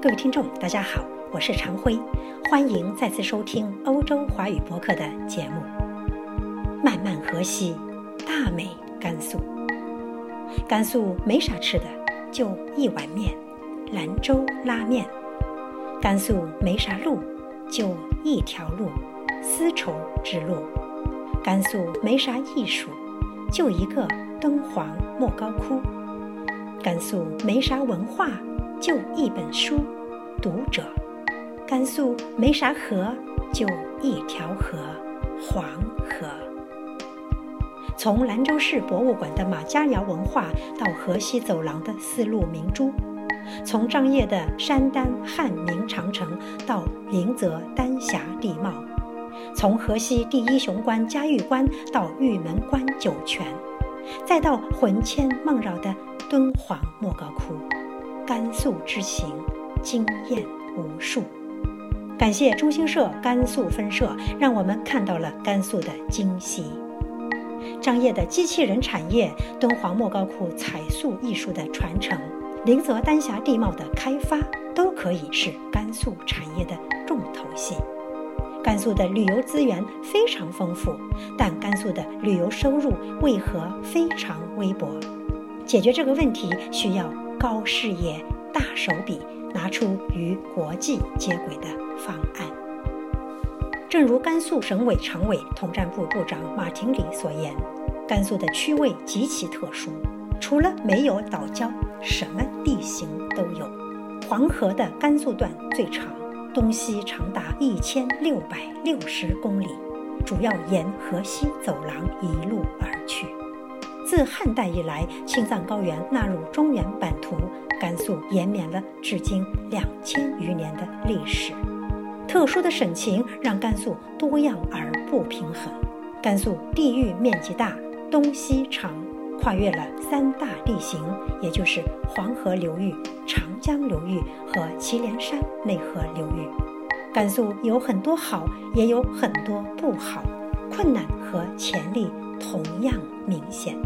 各位听众，大家好，我是常辉，欢迎再次收听欧洲华语博客的节目。漫漫河西，大美甘肃。甘肃没啥吃的，就一碗面，兰州拉面。甘肃没啥路，就一条路，丝绸之路。甘肃没啥艺术，就一个敦煌莫高窟。甘肃没啥文化。就一本书，读者。甘肃没啥河，就一条河，黄河。从兰州市博物馆的马家窑文化到河西走廊的丝路明珠，从张掖的山丹汉明长城到临泽丹霞地貌，从河西第一雄关嘉峪关到玉门关酒泉，再到魂牵梦绕的敦煌莫高窟。甘肃之行，惊艳无数。感谢中新社甘肃分社，让我们看到了甘肃的惊喜。张掖的机器人产业，敦煌莫高窟彩塑艺术的传承，临泽丹霞地貌的开发，都可以是甘肃产业的重头戏。甘肃的旅游资源非常丰富，但甘肃的旅游收入为何非常微薄？解决这个问题需要。高视野、大手笔，拿出与国际接轨的方案。正如甘肃省委常委、统战部部长马廷礼所言，甘肃的区位极其特殊，除了没有岛礁，什么地形都有。黄河的甘肃段最长，东西长达一千六百六十公里，主要沿河西走廊一路而去。自汉代以来，青藏高原纳入中原版图，甘肃延绵了至今两千余年的历史。特殊的省情让甘肃多样而不平衡。甘肃地域面积大，东西长，跨越了三大地形，也就是黄河流域、长江流域和祁连山内河流域。甘肃有很多好，也有很多不好，困难和潜力同样明显。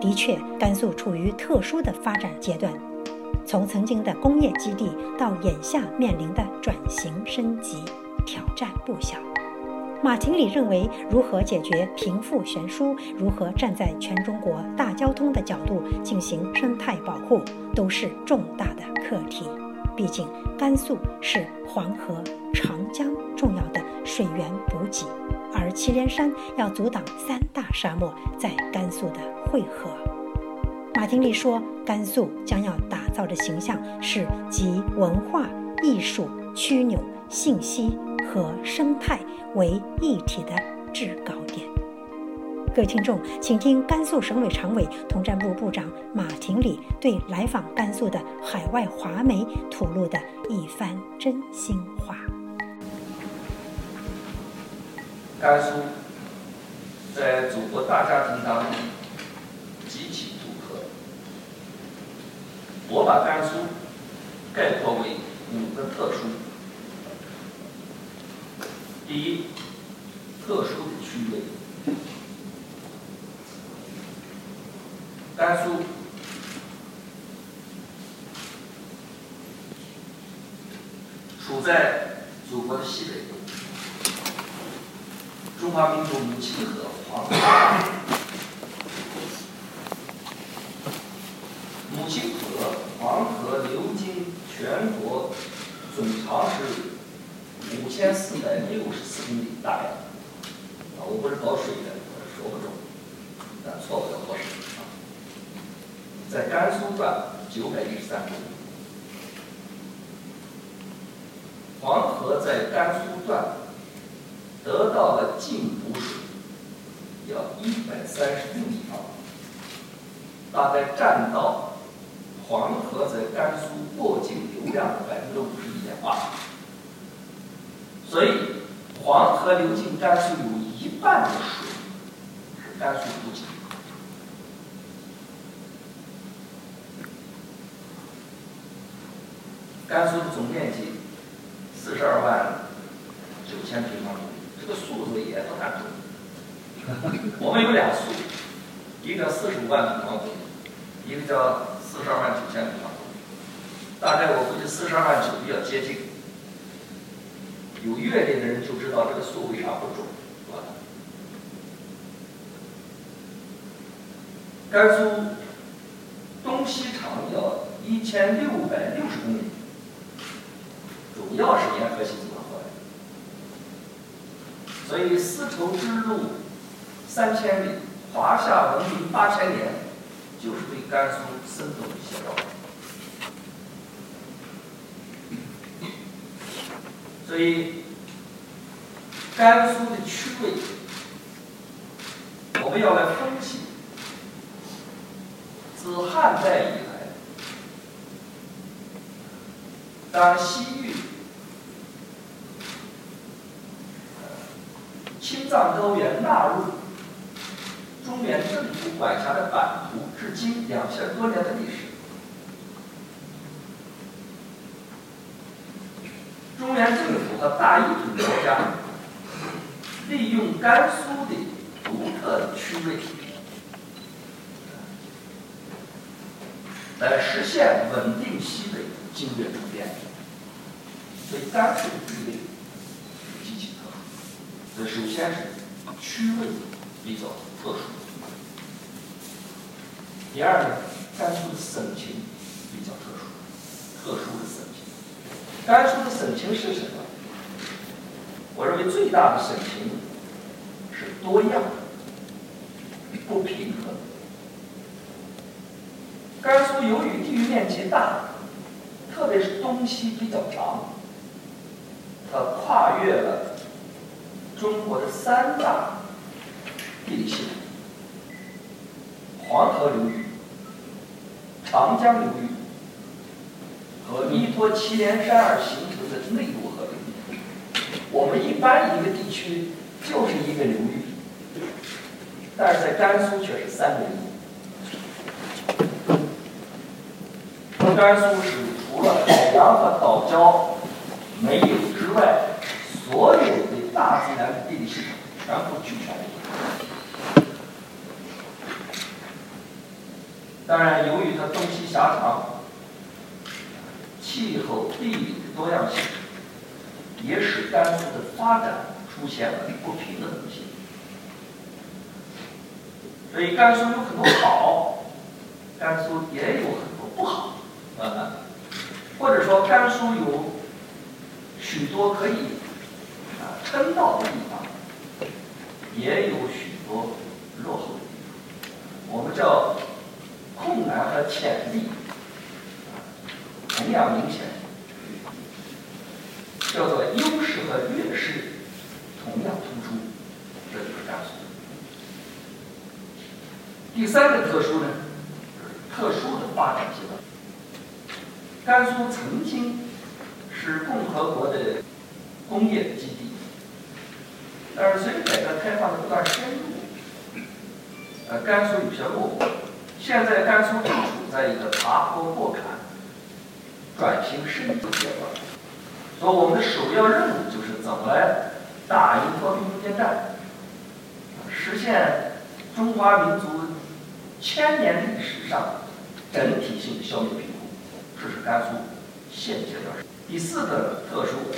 的确，甘肃处于特殊的发展阶段，从曾经的工业基地到眼下面临的转型升级，挑战不小。马廷礼认为，如何解决贫富悬殊，如何站在全中国大交通的角度进行生态保护，都是重大的课题。毕竟，甘肃是黄河、长江重要的水源补给。而祁连山要阻挡三大沙漠在甘肃的汇合。马廷礼说，甘肃将要打造的形象是集文化艺术、枢纽、信息和生态为一体的制高点。各位听众，请听甘肃省委常委、统战部部长马廷礼对来访甘肃的海外华媒吐露的一番真心话。甘肃在祖国大家庭当中极其独特。我把甘肃概括为五个特殊：第一，特殊的区位。甘肃处在祖国的西北部。中华民族母亲河黄河，母亲河黄河流经全国，总长是五千四百六十四公里大呀！啊，我不是搞水的，我说不中，但错不了多少啊。在甘肃段九百一十三公里，黄河在甘肃段。得到的净补水要一百三十六亿方，大概占到黄河在甘肃过境流量的百分之五十一点八，所以黄河流进甘肃有一半的水是甘肃补给。甘肃的总面积四十二万九千平方公里。这个数字也不太准。我们有俩数，一个叫四十五万平方公里，一个叫四十二万九千平方公里。大概我估计四十二万九比较接近。有阅历的人就知道这个数为啥不准，是吧？甘肃东西长要一千六百六十公里，主要是沿河西走过来，所以丝绸之路三千里，华夏文明八千年，就是对甘肃生动写照。所以，甘肃的区位，我们要来分析。自汉代以来，当西域、青藏高原纳入中原政府管辖的版图，至今两千多年的历史。中原政府和大一统国家利用甘肃的独特的区位，来实现稳定西北、经略周边。所以甘肃地位首先是区位比较特殊。第二呢，甘肃的省情比较特殊，特殊的省情。甘肃的省情是什么？我认为最大的省情是多样、不平衡。甘肃由于地域面积大，特别是东西比较长，它跨越了中国的三大地理系统：黄河流域、长江流域。和依托祁连山而形成的内陆河流，我们一般一个地区就是一个流域，但是在甘肃却是三个流域。甘肃是除了海洋和岛礁没有之外，所有大自然的地理系统全部俱全。当然，由于它东西狭长。气候、地理的多样性，也使甘肃的发展出现了不平衡性。所以，甘肃有很多好，甘肃也有很多不好，啊，或者说甘肃有许多可以啊称道的地方，也有许多落后的地方。我们叫困难和潜力。同样明显，叫做优势和劣势同样突出，这就是甘肃。第三个特殊呢，特殊的发展阶段。甘肃曾经是共和国的工业基地，但是随着改革开放的不断深入，呃，甘肃有些落后。现在甘肃正处在一个爬坡过坎。转型升级阶段，所以我们的首要任务就是怎么来打赢和平攻坚战，实现中华民族千年历史上整体性的消灭贫困，这是甘肃现阶段。第四个特殊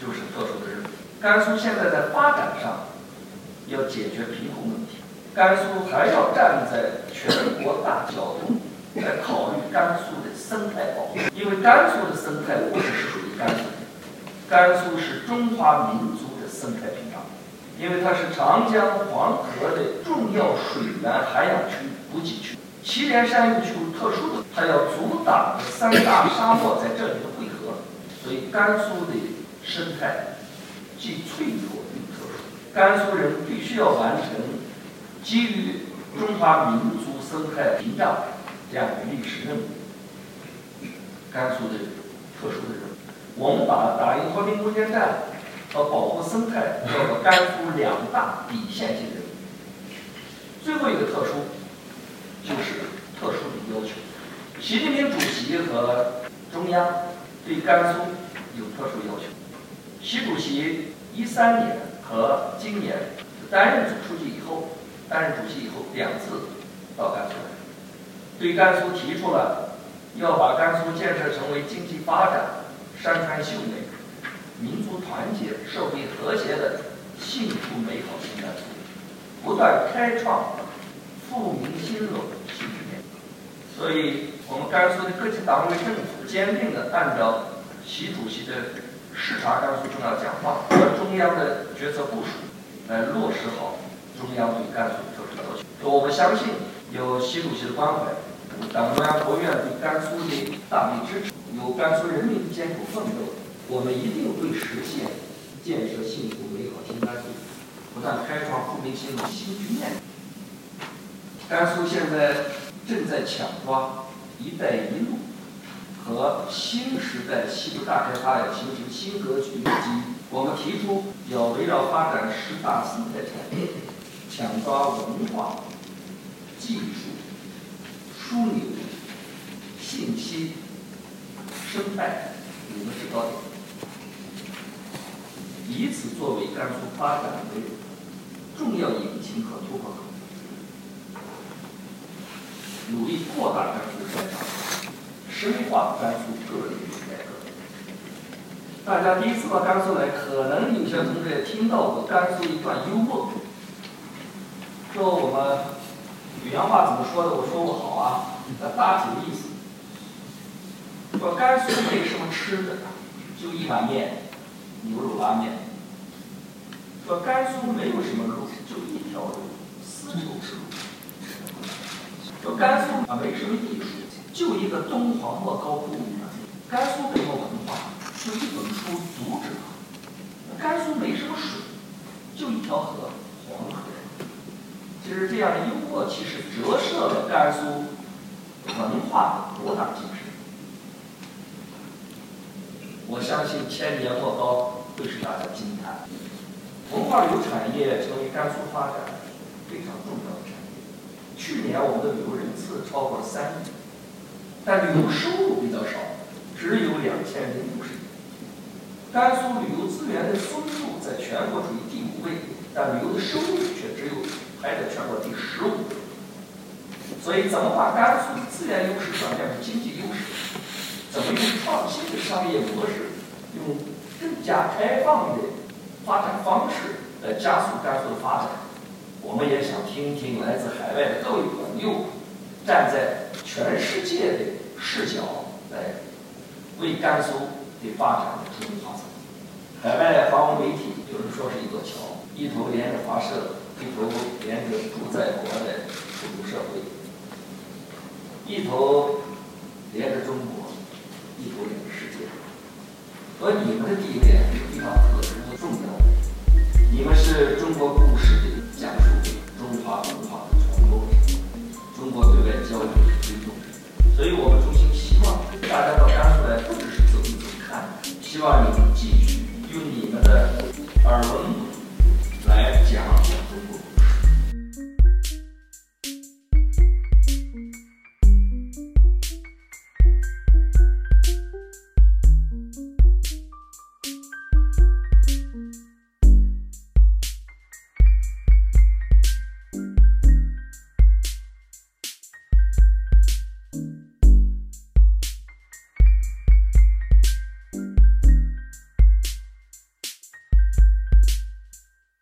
就是特殊的任务，甘肃现在在发展上要解决贫困问题，甘肃还要站在全国大角度来考虑甘肃的。生态保护，因为甘肃的生态不只是属于甘肃的，甘肃是中华民族的生态屏障，因为它是长江、黄河的重要水源涵养区、补给区。祁连山又具有特殊的，它要阻挡三大沙漠在这里的汇合，所以甘肃的生态既脆弱又特殊。甘肃人必须要完成基于中华民族生态屏障这样的历史任务。甘肃的特殊的任务，我们把打赢和平攻坚战和保护生态叫做甘肃两大底线性任务。最后一个特殊就是特殊的要求，习近平主席和中央对甘肃有特殊要求。习主席一三年和今年担任总书记以后，担任主席以后两次到甘肃来，对甘肃提出了。要把甘肃建设成为经济发展、山川秀美、民族团结、社会和谐的幸福美好新甘肃，不断开创富民兴隆新局面。所以，我们甘肃的各级党委政府坚定地按照习主席的视察甘肃重要讲话和中央的决策部署，来落实好中央对甘肃做出的要求。我们相信，有习主席的关怀，党中央、国务院对甘肃的大力支持，有甘肃人民的艰苦奋斗，我们一定会实现建设幸福美好新甘肃，不断开创富民兴隆新局面。甘肃现在正在抢抓“一带一路”和新时代西部大开发要形成新格局的机遇。我们提出要围绕发展十大生态产业，抢抓文化。技术、枢纽、信息、生态五个制高点，以此作为甘肃发展的重要引擎和突破口，努力扩大甘肃市场，深化甘肃各领域改革。大家第一次到甘肃来，可能有些同志也听到过甘肃一段幽默，说我们。语言话怎么说的？我说我好啊，那大体的意思。说甘肃没什么吃的，就一碗面，牛肉拉面。说甘肃没有什么路，就一条路，丝绸之路。说甘肃啊没什么艺术，就一个敦煌莫高窟。甘肃没什么文化，就一本书读者。甘肃没什么水，就一条河，黄河。其实这样的幽默，其实折射了甘肃文化的博大精深。我相信千年莫高会使大家惊叹。文化旅游产业成为甘肃发展非常重要的产业。去年我们的旅游人次超过了三亿，但旅游收入比较少，只有两千零五十亿。甘肃旅游资源的分布在全国处于第五位，但旅游的收入却只有。排在全国第十五，所以怎么把甘肃的资源优势转变成经济优势？怎么用创新的商业模式，用更加开放的发展方式来加速甘肃的发展？我们也想听听来自海外的各位朋友，站在全世界的视角来为甘肃的发展出发声。海外华文媒体有人说是一座桥，一头连着发射。一头连着住在国外的土著社会，一头连着中国，一头连着世界。和你们的地位非常特殊重要。你们是中国故事的所以我们衷心希望大家到甘肃来不只是走一走看希望你们继续用你们的耳闻